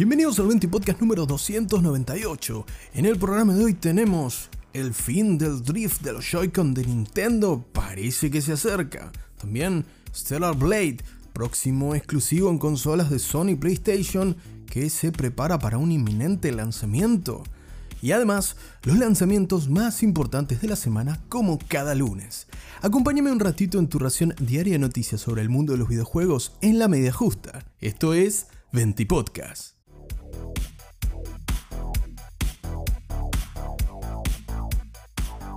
Bienvenidos al 20 Podcast número 298. En el programa de hoy tenemos el fin del drift de los Joy-Con de Nintendo parece que se acerca. También Stellar Blade, próximo exclusivo en consolas de Sony PlayStation que se prepara para un inminente lanzamiento. Y además, los lanzamientos más importantes de la semana como cada lunes. Acompáñame un ratito en tu ración diaria de noticias sobre el mundo de los videojuegos en la media justa. Esto es 20 Podcast.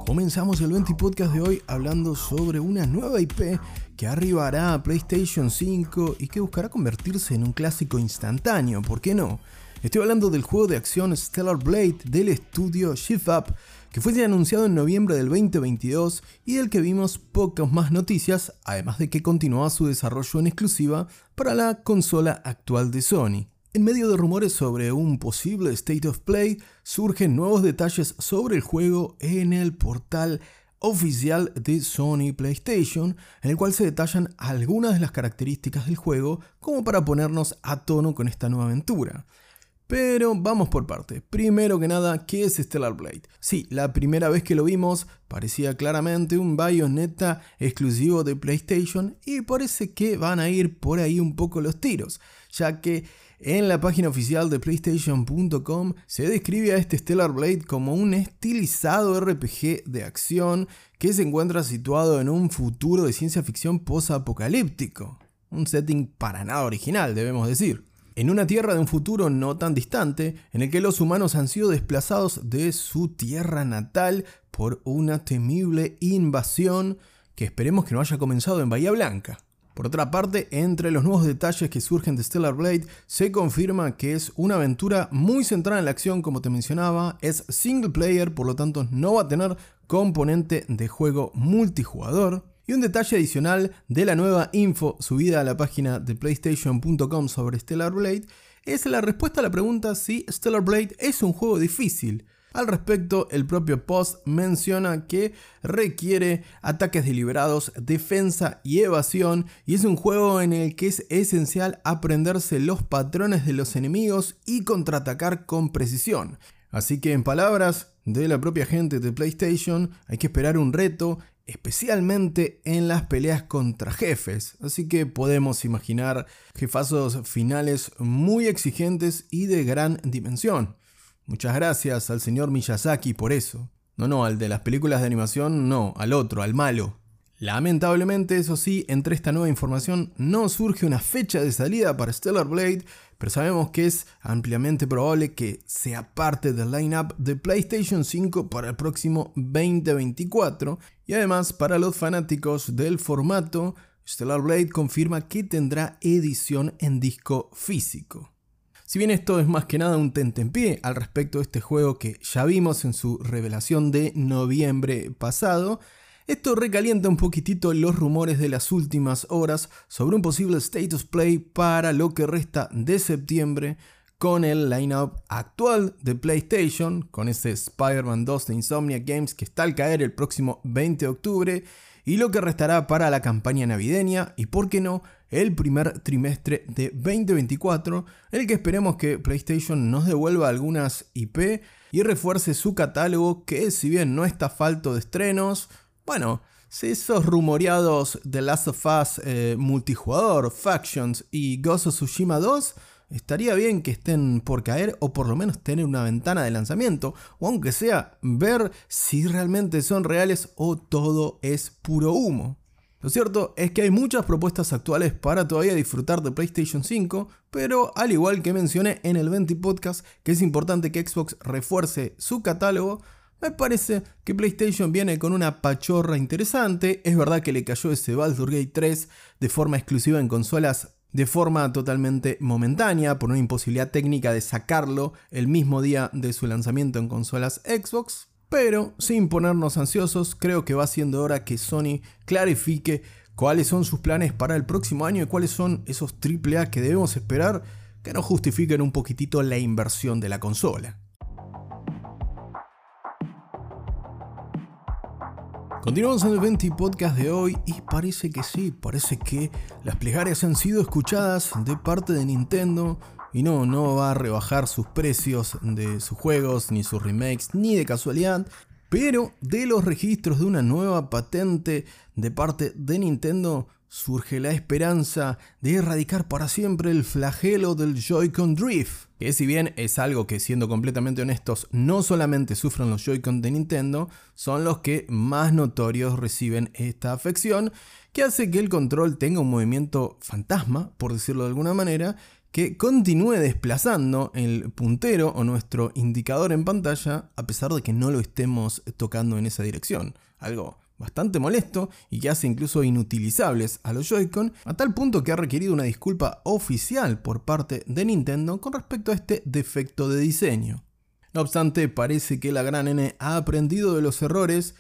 Comenzamos el 20 Podcast de hoy hablando sobre una nueva IP que arribará a PlayStation 5 y que buscará convertirse en un clásico instantáneo, ¿por qué no? Estoy hablando del juego de acción Stellar Blade del estudio Shift Up, que fue anunciado en noviembre del 2022 y del que vimos pocas más noticias, además de que continuaba su desarrollo en exclusiva para la consola actual de Sony. En medio de rumores sobre un posible State of Play, surgen nuevos detalles sobre el juego en el portal oficial de Sony PlayStation, en el cual se detallan algunas de las características del juego como para ponernos a tono con esta nueva aventura. Pero vamos por parte. Primero que nada, ¿qué es Stellar Blade? Sí, la primera vez que lo vimos parecía claramente un Bayonetta exclusivo de PlayStation y parece que van a ir por ahí un poco los tiros, ya que en la página oficial de PlayStation.com se describe a este Stellar Blade como un estilizado RPG de acción que se encuentra situado en un futuro de ciencia ficción post-apocalíptico. Un setting para nada original, debemos decir. En una tierra de un futuro no tan distante, en el que los humanos han sido desplazados de su tierra natal por una temible invasión que esperemos que no haya comenzado en Bahía Blanca. Por otra parte, entre los nuevos detalles que surgen de Stellar Blade, se confirma que es una aventura muy centrada en la acción, como te mencionaba, es single player, por lo tanto no va a tener componente de juego multijugador. Y un detalle adicional de la nueva info subida a la página de PlayStation.com sobre Stellar Blade es la respuesta a la pregunta si Stellar Blade es un juego difícil. Al respecto, el propio post menciona que requiere ataques deliberados, defensa y evasión, y es un juego en el que es esencial aprenderse los patrones de los enemigos y contraatacar con precisión. Así que en palabras de la propia gente de PlayStation, hay que esperar un reto, especialmente en las peleas contra jefes. Así que podemos imaginar jefazos finales muy exigentes y de gran dimensión. Muchas gracias al señor Miyazaki por eso. No, no, al de las películas de animación, no, al otro, al malo. Lamentablemente, eso sí, entre esta nueva información no surge una fecha de salida para Stellar Blade, pero sabemos que es ampliamente probable que sea parte del lineup de PlayStation 5 para el próximo 2024. Y además, para los fanáticos del formato, Stellar Blade confirma que tendrá edición en disco físico. Si bien esto es más que nada un tentempié al respecto de este juego que ya vimos en su revelación de noviembre pasado, esto recalienta un poquitito los rumores de las últimas horas sobre un posible status play para lo que resta de septiembre con el lineup actual de PlayStation, con ese Spider-Man 2 de Insomnia Games que está al caer el próximo 20 de octubre, y lo que restará para la campaña navideña y, por qué no, el primer trimestre de 2024, en el que esperemos que PlayStation nos devuelva algunas IP y refuerce su catálogo que si bien no está falto de estrenos, bueno, si esos rumoreados The Last of Us eh, multijugador, Factions y Ghost of Tsushima 2 estaría bien que estén por caer o por lo menos tener una ventana de lanzamiento o aunque sea ver si realmente son reales o todo es puro humo. Lo cierto es que hay muchas propuestas actuales para todavía disfrutar de PlayStation 5, pero al igual que mencioné en el 20 podcast que es importante que Xbox refuerce su catálogo, me parece que PlayStation viene con una pachorra interesante. Es verdad que le cayó ese Baldur's Gate 3 de forma exclusiva en consolas de forma totalmente momentánea por una imposibilidad técnica de sacarlo el mismo día de su lanzamiento en consolas Xbox. Pero sin ponernos ansiosos, creo que va siendo hora que Sony clarifique cuáles son sus planes para el próximo año y cuáles son esos AAA que debemos esperar que nos justifiquen un poquitito la inversión de la consola. Continuamos en el 20 podcast de hoy y parece que sí, parece que las plegarias han sido escuchadas de parte de Nintendo y no, no va a rebajar sus precios de sus juegos, ni sus remakes, ni de casualidad. Pero de los registros de una nueva patente de parte de Nintendo surge la esperanza de erradicar para siempre el flagelo del Joy-Con Drift, que si bien es algo que siendo completamente honestos no solamente sufren los Joy-Con de Nintendo, son los que más notorios reciben esta afección, que hace que el control tenga un movimiento fantasma, por decirlo de alguna manera, que continúe desplazando el puntero o nuestro indicador en pantalla a pesar de que no lo estemos tocando en esa dirección. Algo bastante molesto y que hace incluso inutilizables a los Joy-Con, a tal punto que ha requerido una disculpa oficial por parte de Nintendo con respecto a este defecto de diseño. No obstante, parece que la gran N ha aprendido de los errores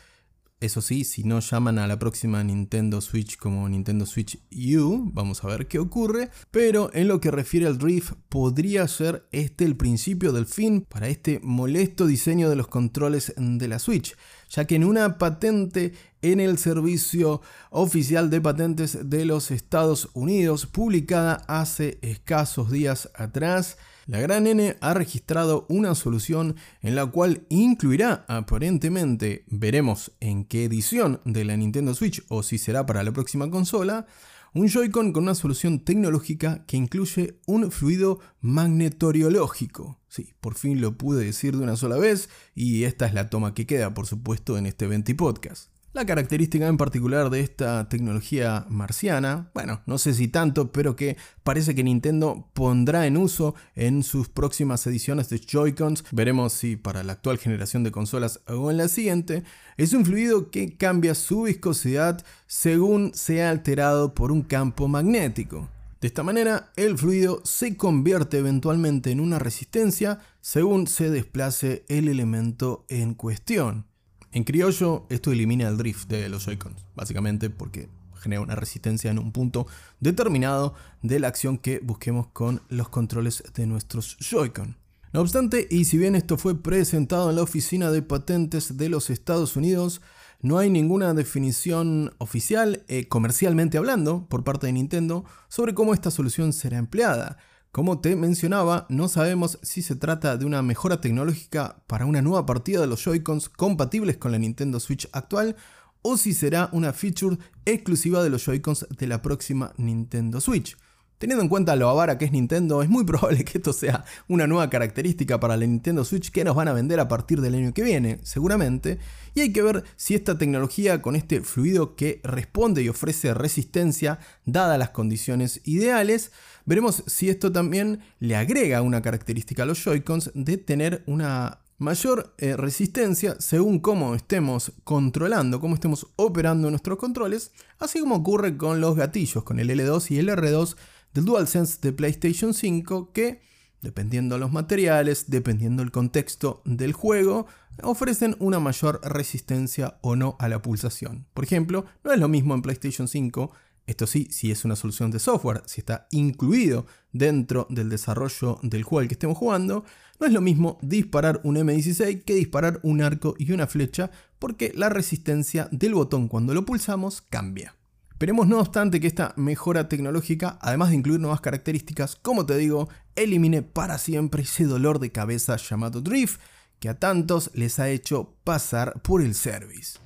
eso sí, si no llaman a la próxima Nintendo Switch como Nintendo Switch U, vamos a ver qué ocurre. Pero en lo que refiere al drift, podría ser este el principio del fin para este molesto diseño de los controles de la Switch, ya que en una patente en el Servicio Oficial de Patentes de los Estados Unidos, publicada hace escasos días atrás, la gran N ha registrado una solución en la cual incluirá aparentemente, veremos en qué edición de la Nintendo Switch o si será para la próxima consola, un Joy-Con con una solución tecnológica que incluye un fluido magnetoriológico. Sí, por fin lo pude decir de una sola vez y esta es la toma que queda, por supuesto, en este 20 podcast. La característica en particular de esta tecnología marciana, bueno, no sé si tanto, pero que parece que Nintendo pondrá en uso en sus próximas ediciones de Joy-Cons, veremos si para la actual generación de consolas o en la siguiente, es un fluido que cambia su viscosidad según sea alterado por un campo magnético. De esta manera, el fluido se convierte eventualmente en una resistencia según se desplace el elemento en cuestión. En criollo, esto elimina el drift de los Joy-Cons, básicamente porque genera una resistencia en un punto determinado de la acción que busquemos con los controles de nuestros Joy-Con. No obstante, y si bien esto fue presentado en la Oficina de Patentes de los Estados Unidos, no hay ninguna definición oficial, eh, comercialmente hablando, por parte de Nintendo, sobre cómo esta solución será empleada. Como te mencionaba, no sabemos si se trata de una mejora tecnológica para una nueva partida de los Joy-Cons compatibles con la Nintendo Switch actual o si será una feature exclusiva de los Joy-Cons de la próxima Nintendo Switch. Teniendo en cuenta lo avara que es Nintendo, es muy probable que esto sea una nueva característica para la Nintendo Switch que nos van a vender a partir del año que viene, seguramente. Y hay que ver si esta tecnología con este fluido que responde y ofrece resistencia, dadas las condiciones ideales, veremos si esto también le agrega una característica a los Joy-Cons de tener una mayor eh, resistencia según cómo estemos controlando, cómo estemos operando nuestros controles, así como ocurre con los gatillos, con el L2 y el R2 del DualSense de PlayStation 5 que, dependiendo de los materiales, dependiendo del contexto del juego, ofrecen una mayor resistencia o no a la pulsación. Por ejemplo, no es lo mismo en PlayStation 5, esto sí, si es una solución de software, si está incluido dentro del desarrollo del juego al que estemos jugando, no es lo mismo disparar un M16 que disparar un arco y una flecha, porque la resistencia del botón cuando lo pulsamos cambia. Esperemos no obstante que esta mejora tecnológica, además de incluir nuevas características, como te digo, elimine para siempre ese dolor de cabeza llamado drift que a tantos les ha hecho pasar por el service.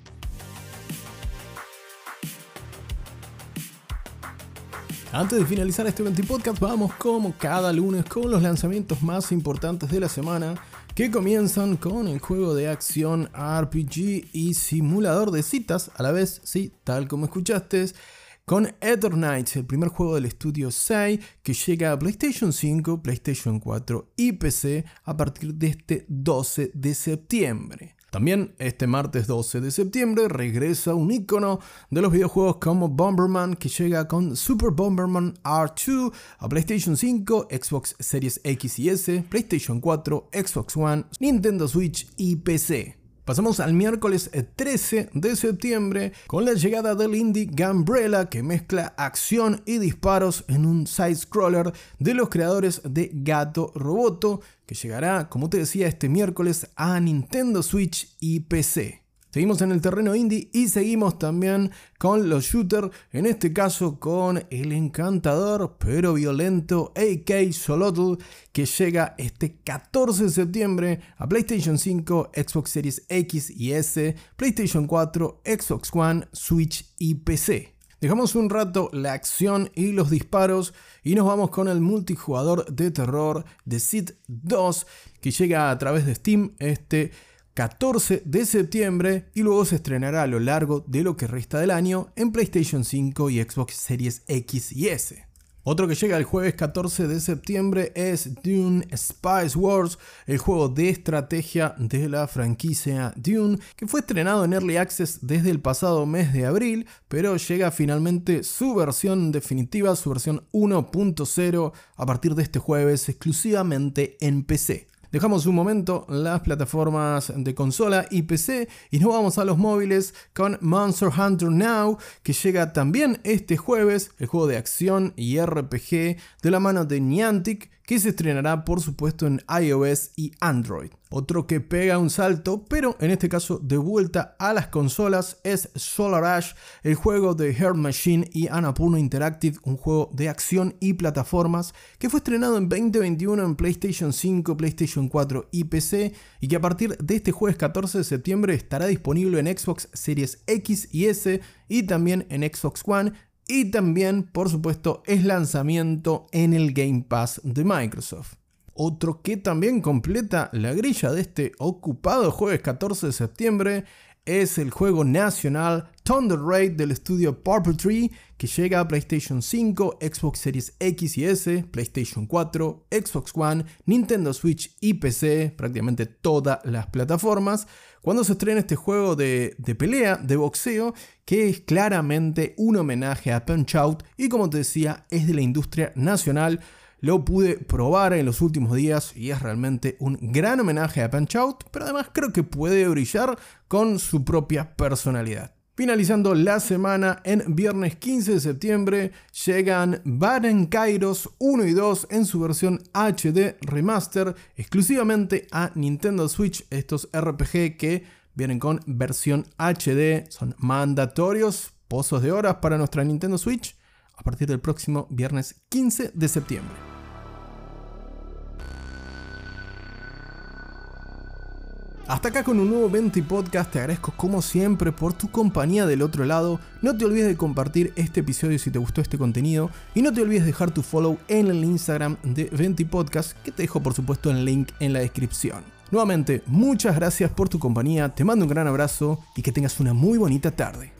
Antes de finalizar este 20 podcast, vamos como cada lunes con los lanzamientos más importantes de la semana que comienzan con el juego de acción RPG y simulador de citas, a la vez, sí, tal como escuchaste, con Eternite, el primer juego del estudio 6 que llega a PlayStation 5, PlayStation 4 y PC a partir de este 12 de septiembre. También este martes 12 de septiembre regresa un icono de los videojuegos como Bomberman que llega con Super Bomberman R2 a PlayStation 5, Xbox Series X y S, PlayStation 4, Xbox One, Nintendo Switch y PC. Pasamos al miércoles 13 de septiembre con la llegada del indie Gambrella que mezcla acción y disparos en un side-scroller de los creadores de Gato Roboto que llegará, como te decía, este miércoles a Nintendo Switch y PC. Seguimos en el terreno indie y seguimos también con los shooters, en este caso con el encantador pero violento AK Solotl que llega este 14 de septiembre a PlayStation 5, Xbox Series X y S, PlayStation 4, Xbox One, Switch y PC. Dejamos un rato la acción y los disparos y nos vamos con el multijugador de terror de Seed 2 que llega a través de Steam este 14 de septiembre y luego se estrenará a lo largo de lo que resta del año en PlayStation 5 y Xbox Series X y S. Otro que llega el jueves 14 de septiembre es Dune Spice Wars, el juego de estrategia de la franquicia Dune, que fue estrenado en Early Access desde el pasado mes de abril, pero llega finalmente su versión definitiva, su versión 1.0, a partir de este jueves exclusivamente en PC. Dejamos un momento las plataformas de consola y PC y nos vamos a los móviles con Monster Hunter Now, que llega también este jueves, el juego de acción y RPG de la mano de Niantic, que se estrenará por supuesto en iOS y Android. Otro que pega un salto, pero en este caso de vuelta a las consolas, es Solar Ash, el juego de Heart Machine y Annapurna Interactive, un juego de acción y plataformas que fue estrenado en 2021 en PlayStation 5, PlayStation 4 y PC y que a partir de este jueves 14 de septiembre estará disponible en Xbox Series X y S y también en Xbox One y también, por supuesto, es lanzamiento en el Game Pass de Microsoft. Otro que también completa la grilla de este ocupado jueves 14 de septiembre es el juego nacional Thunder Raid del estudio Purple Tree que llega a PlayStation 5, Xbox Series X y S, PlayStation 4, Xbox One, Nintendo Switch y PC, prácticamente todas las plataformas, cuando se estrena este juego de, de pelea, de boxeo, que es claramente un homenaje a Punch Out y como te decía es de la industria nacional lo pude probar en los últimos días y es realmente un gran homenaje a Punch Out, pero además creo que puede brillar con su propia personalidad. Finalizando la semana, en viernes 15 de septiembre llegan Baden Kairos 1 y 2 en su versión HD Remaster exclusivamente a Nintendo Switch. Estos RPG que vienen con versión HD son mandatorios, pozos de horas para nuestra Nintendo Switch a partir del próximo viernes 15 de septiembre. Hasta acá con un nuevo 20 Podcast, te agradezco como siempre por tu compañía del otro lado. No te olvides de compartir este episodio si te gustó este contenido y no te olvides de dejar tu follow en el Instagram de 20 Podcast que te dejo por supuesto el link en la descripción. Nuevamente, muchas gracias por tu compañía, te mando un gran abrazo y que tengas una muy bonita tarde.